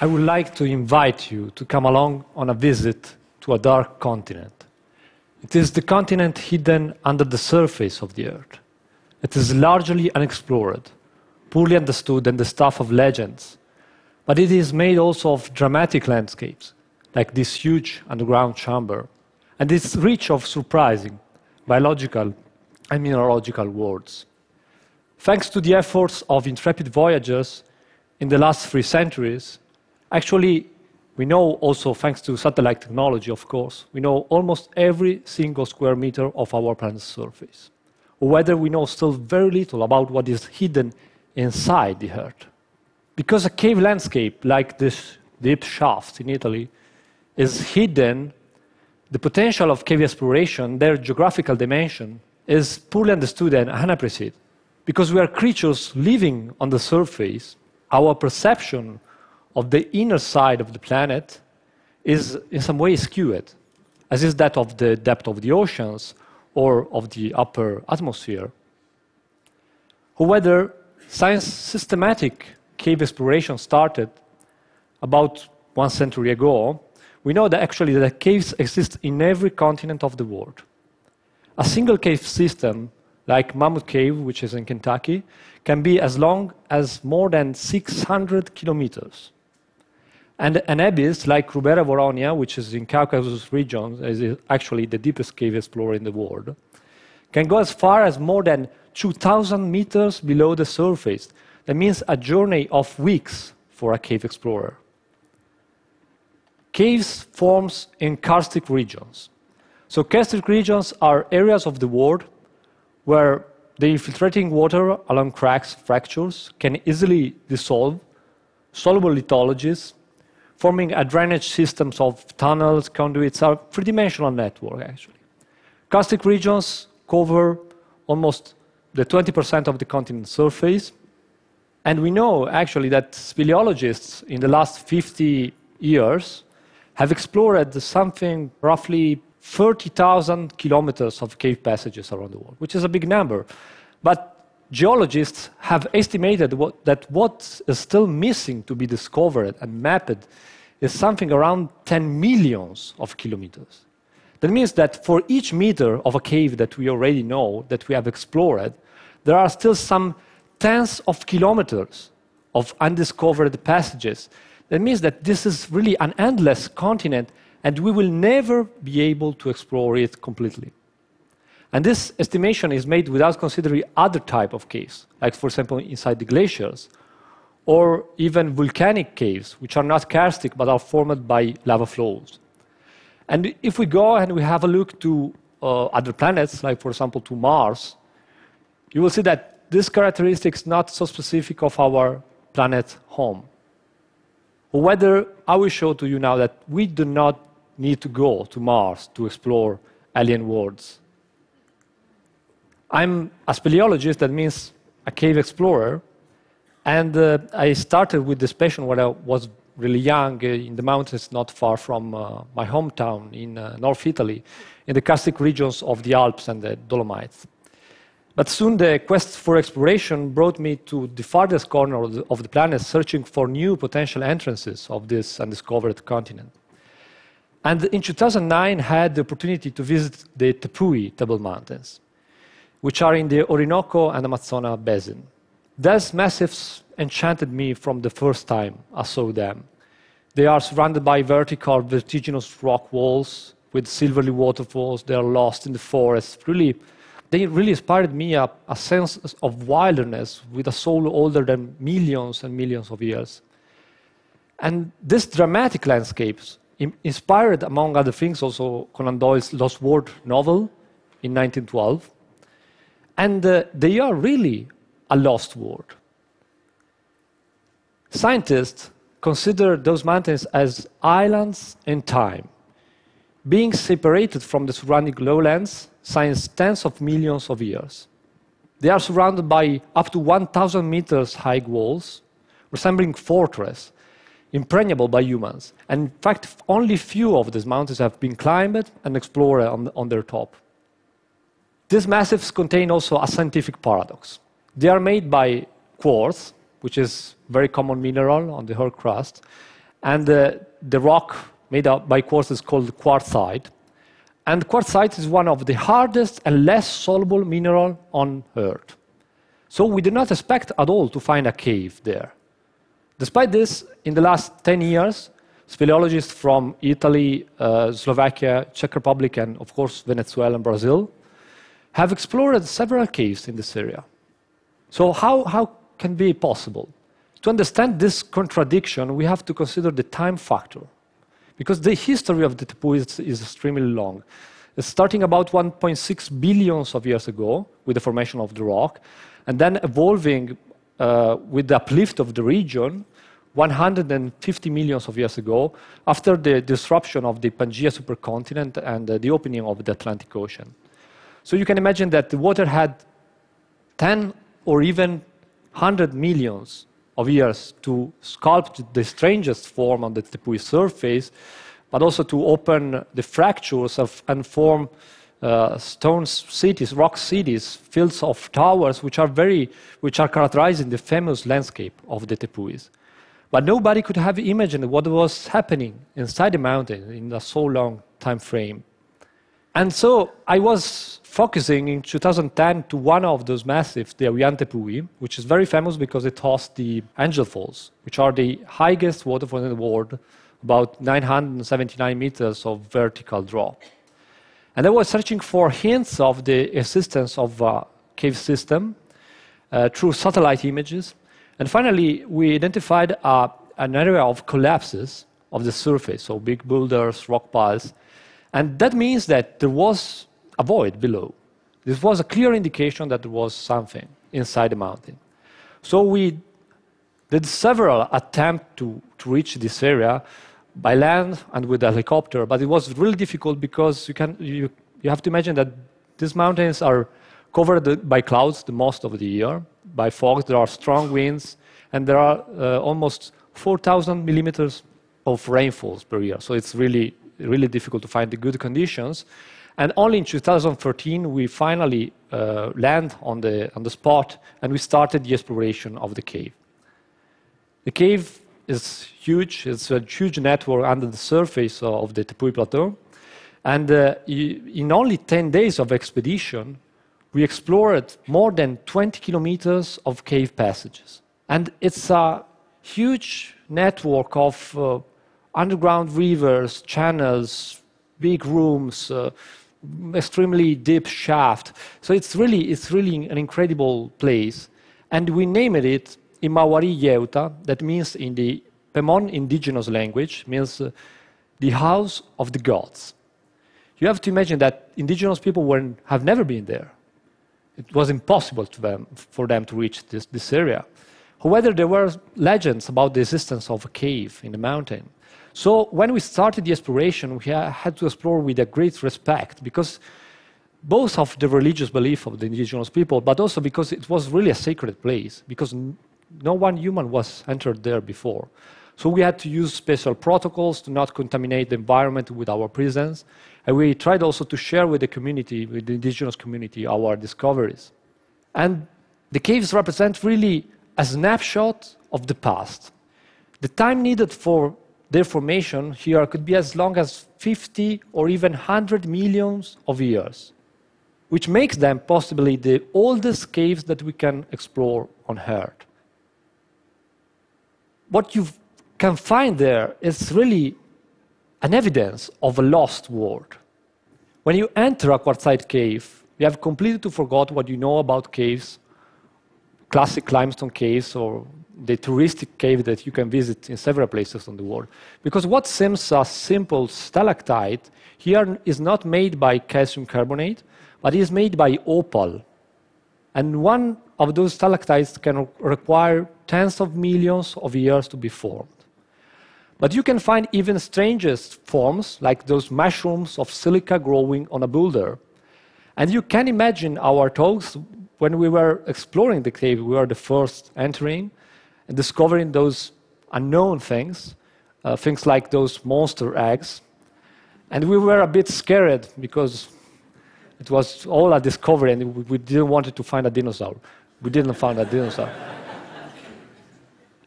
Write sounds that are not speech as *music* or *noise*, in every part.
I would like to invite you to come along on a visit to a dark continent. It is the continent hidden under the surface of the Earth. It is largely unexplored, poorly understood, and the stuff of legends. But it is made also of dramatic landscapes, like this huge underground chamber, and it's rich of surprising biological and mineralogical worlds. Thanks to the efforts of intrepid voyagers in the last three centuries, actually, we know also, thanks to satellite technology, of course, we know almost every single square meter of our planet's surface. Whether we know still very little about what is hidden inside the Earth. Because a cave landscape like this deep shaft in Italy is hidden, the potential of cave exploration, their geographical dimension, is poorly understood and unappreciated. Because we are creatures living on the surface, our perception of the inner side of the planet is in some way skewed, as is that of the depth of the oceans or of the upper atmosphere. However, science systematic cave exploration started about one century ago, we know that actually the caves exist in every continent of the world. A single cave system, like Mammoth Cave, which is in Kentucky, can be as long as more than 600 kilometers. And an abyss like Krubera Voronia, which is in Caucasus region, is actually the deepest cave explorer in the world, can go as far as more than 2,000 meters below the surface. That means a journey of weeks for a cave explorer. Caves forms in karstic regions. So karstic regions are areas of the world where the infiltrating water along cracks, fractures, can easily dissolve soluble lithologies, forming a drainage systems of tunnels, conduits, a three-dimensional network, actually. Karstic regions cover almost the 20% of the continent's surface. And we know, actually, that speleologists in the last 50 years have explored something roughly 30,000 kilometers of cave passages around the world, which is a big number. But geologists have estimated what, that what is still missing to be discovered and mapped is something around 10 millions of kilometers. That means that for each meter of a cave that we already know, that we have explored, there are still some tens of kilometers of undiscovered passages. That means that this is really an endless continent, and we will never be able to explore it completely. And this estimation is made without considering other type of caves, like for example inside the glaciers, or even volcanic caves, which are not karstic but are formed by lava flows. And if we go and we have a look to uh, other planets, like for example to Mars, you will see that this characteristic is not so specific of our planet home. Whether I will show to you now that we do not need to go to Mars to explore alien worlds. I'm a speleologist, that means a cave explorer, and uh, I started with this passion when I was really young uh, in the mountains not far from uh, my hometown in uh, North Italy, in the karstic regions of the Alps and the Dolomites. But soon the quest for exploration brought me to the farthest corner of the, of the planet, searching for new potential entrances of this undiscovered continent. And in 2009, I had the opportunity to visit the Tepui Table Mountains, which are in the Orinoco and Amazonas basin. These massifs enchanted me from the first time I saw them. They are surrounded by vertical, vertiginous rock walls with silvery waterfalls. They are lost in the forest. Really, they really inspired me a, a sense of wilderness with a soul older than millions and millions of years. And these dramatic landscapes inspired, among other things, also Conan Doyle's Lost World novel in 1912. And uh, they are really a lost world. Scientists consider those mountains as islands in time, being separated from the surrounding lowlands since tens of millions of years. They are surrounded by up to 1,000 meters high walls, resembling fortress, impregnable by humans. And in fact, only few of these mountains have been climbed and explored on, on their top. These massives contain also a scientific paradox. They are made by quartz, which is very common mineral on the Earth crust, And uh, the rock made up by quartz is called quartzite. And quartzite is one of the hardest and less soluble mineral on Earth. So we did not expect at all to find a cave there. Despite this, in the last 10 years, speleologists from Italy, uh, Slovakia, Czech Republic, and of course Venezuela and Brazil have explored several caves in this area. So how, how can be possible? To understand this contradiction, we have to consider the time factor. Because the history of the Tepui is, is extremely long. It's starting about 1.6 billions of years ago with the formation of the rock, and then evolving uh, with the uplift of the region 150 millions of years ago after the disruption of the Pangaea supercontinent and uh, the opening of the Atlantic Ocean. So you can imagine that the water had 10 or even 100 millions of years to sculpt the strangest form on the Tepui surface, but also to open the fractures of, and form uh, stone cities, rock cities, fields of towers, which are very, which are characterizing the famous landscape of the Tepuis. But nobody could have imagined what was happening inside the mountain in a so long time frame. And so I was focusing in 2010 to one of those massives, the Auyan Tepui, which is very famous because it hosts the Angel Falls, which are the highest waterfalls in the world, about 979 meters of vertical drop. And I was searching for hints of the existence of a cave system uh, through satellite images. And finally, we identified uh, an area of collapses of the surface, so big boulders, rock piles. And that means that there was a void below. This was a clear indication that there was something inside the mountain. So we did several attempts to, to reach this area, by land and with a helicopter, but it was really difficult because you, can, you, you have to imagine that these mountains are covered by clouds the most of the year, by fog, there are strong winds, and there are uh, almost 4,000 millimeters of rainfalls per year. So it's really, really difficult to find the good conditions. And only in 2013, we finally uh, land on the, on the spot and we started the exploration of the cave. The cave is huge. It's a huge network under the surface of the Tepui Plateau. And uh, in only 10 days of expedition, we explored more than 20 kilometers of cave passages. And it's a huge network of uh, underground rivers, channels, big rooms, uh, extremely deep shaft. So it's really, it's really an incredible place. And we named it Imawari Yeuta, that means in the Pemon indigenous language, means uh, the house of the gods. You have to imagine that indigenous people were, have never been there. It was impossible them, for them to reach this, this area. However, there were legends about the existence of a cave in the mountain. So when we started the exploration, we had to explore with a great respect because both of the religious belief of the indigenous people, but also because it was really a sacred place, because no one human was entered there before. So we had to use special protocols to not contaminate the environment with our presence. And we tried also to share with the community, with the indigenous community, our discoveries. And the caves represent really a snapshot of the past. The time needed for their formation here could be as long as 50 or even 100 millions of years, which makes them possibly the oldest caves that we can explore on Earth what you can find there is really an evidence of a lost world. When you enter a quartzite cave, you have completely to forget what you know about caves, classic limestone caves, or the touristic cave that you can visit in several places on the world. Because what seems a simple stalactite here is not made by calcium carbonate, but is made by opal. And one of those stalactites can require tens of millions of years to be formed. But you can find even strangest forms, like those mushrooms of silica growing on a boulder. And you can imagine our talks when we were exploring the cave, we were the first entering and discovering those unknown things, uh, things like those monster eggs. And we were a bit scared because it was all a discovery and we didn't want to find a dinosaur. We didn't find a dinosaur.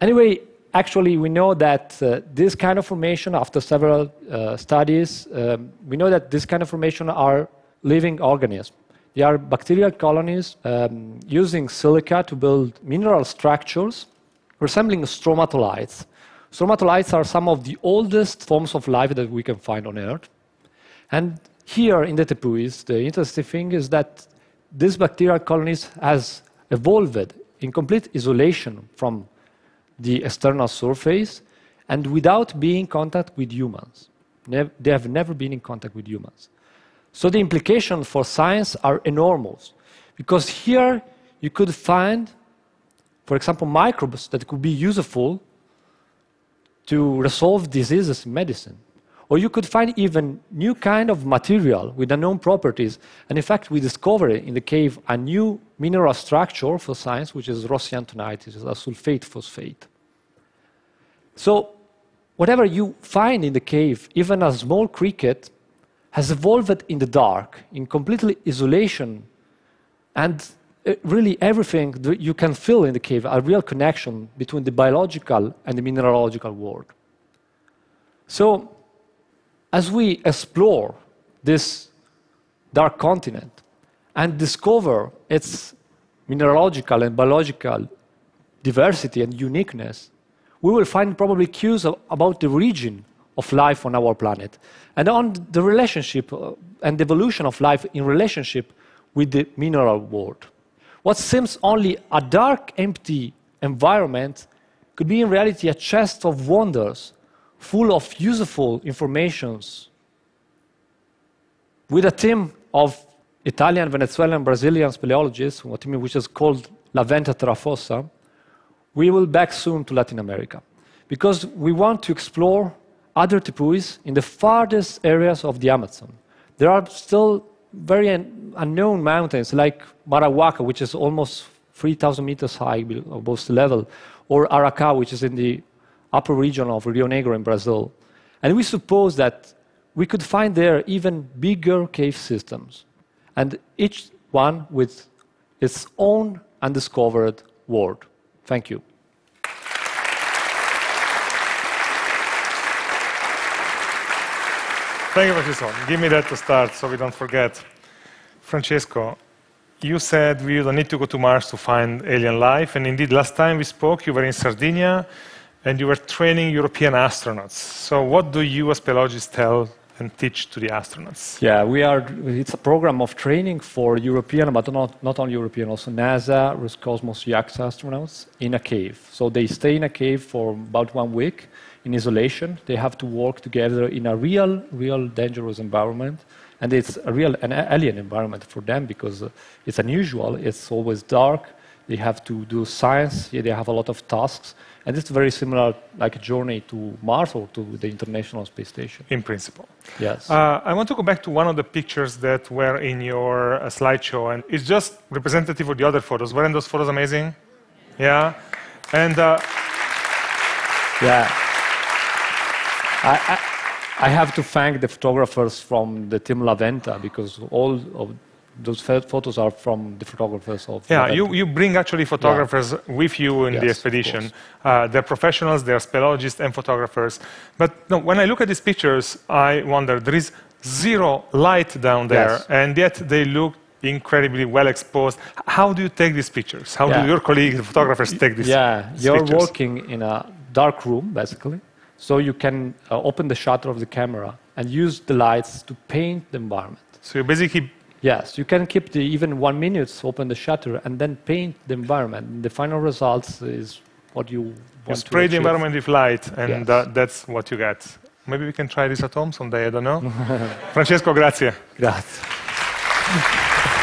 anyway, actually, we know that uh, this kind of formation, after several uh, studies, um, we know that this kind of formation are living organisms. They are bacterial colonies um, using silica to build mineral structures resembling stromatolites. Stromatolites are some of the oldest forms of life that we can find on Earth. And here in the tepuis, the interesting thing is that these bacterial colonies has evolved in complete isolation from the external surface and without being in contact with humans. they have never been in contact with humans. So the implications for science are enormous because here you could find, for example, microbes that could be useful to resolve diseases in medicine. Or you could find even new kind of material with unknown properties. And in fact, we discovered in the cave a new mineral structure for science, which is rossiantonite, which is a sulfate phosphate. So whatever you find in the cave, even a small cricket, has evolved in the dark, in completely isolation, and uh, really everything that you can feel in the cave, a real connection between the biological and the mineralogical world. So, as we explore this dark continent and discover its mineralogical and biological diversity and uniqueness, we will find probably cues about the region of life on our planet and on the relationship uh, and evolution of life in relationship with the mineral world. What seems only a dark, empty environment could be in reality a chest of wonders full of useful informations. With a team of Italian, Venezuelan, Brazilian speleologists, a team which is called La Venta Teraphosa, we will back soon to Latin America because we want to explore other tepuis in the farthest areas of the Amazon. There are still very un unknown mountains like Marahuaca, which is almost 3,000 meters high above sea level, or Aracá, which is in the upper region of Rio Negro in Brazil. And we suppose that we could find there even bigger cave systems, and each one with its own undiscovered world. Thank you. Thank you, Francesco. Give me that to start so we don't forget. Francesco, you said we don't need to go to Mars to find alien life, and indeed, last time we spoke, you were in Sardinia and you were training European astronauts. So, what do you, as speleologists, tell and teach to the astronauts? Yeah, we are. It's a program of training for European, but not, not only European, also NASA, Roscosmos, JAXA astronauts in a cave. So they stay in a cave for about one week in isolation. They have to work together in a real, real dangerous environment. And it's a real an alien environment for them because uh, it's unusual. It's always dark. They have to do science. Yeah, they have a lot of tasks. And it's very similar, like a journey to Mars or to the International Space Station. In principle. Yes. Uh, I want to go back to one of the pictures that were in your uh, slideshow, and it's just representative of the other photos. Weren't those photos amazing? Yeah. And. Uh, yeah. I, I, I, have to thank the photographers from the team La Venta because all of those photos are from the photographers of. Yeah, you, you bring actually photographers yeah. with you in yes, the expedition. Uh, they're professionals, they're speleologists and photographers. But no, when I look at these pictures, I wonder there is zero light down there, yes. and yet they look incredibly well exposed. How do you take these pictures? How yeah. do your colleagues, the photographers, take these? Yeah, you're pictures? working in a dark room, basically. So you can uh, open the shutter of the camera and use the lights to paint the environment. So you basically Yes, you can keep the even one minute, open the shutter, and then paint the environment. The final results is what you want you spray the environment with light, and yes. uh, that's what you get. Maybe we can try this at home someday. I don't know. *laughs* Francesco, grazie. Grazie. *laughs*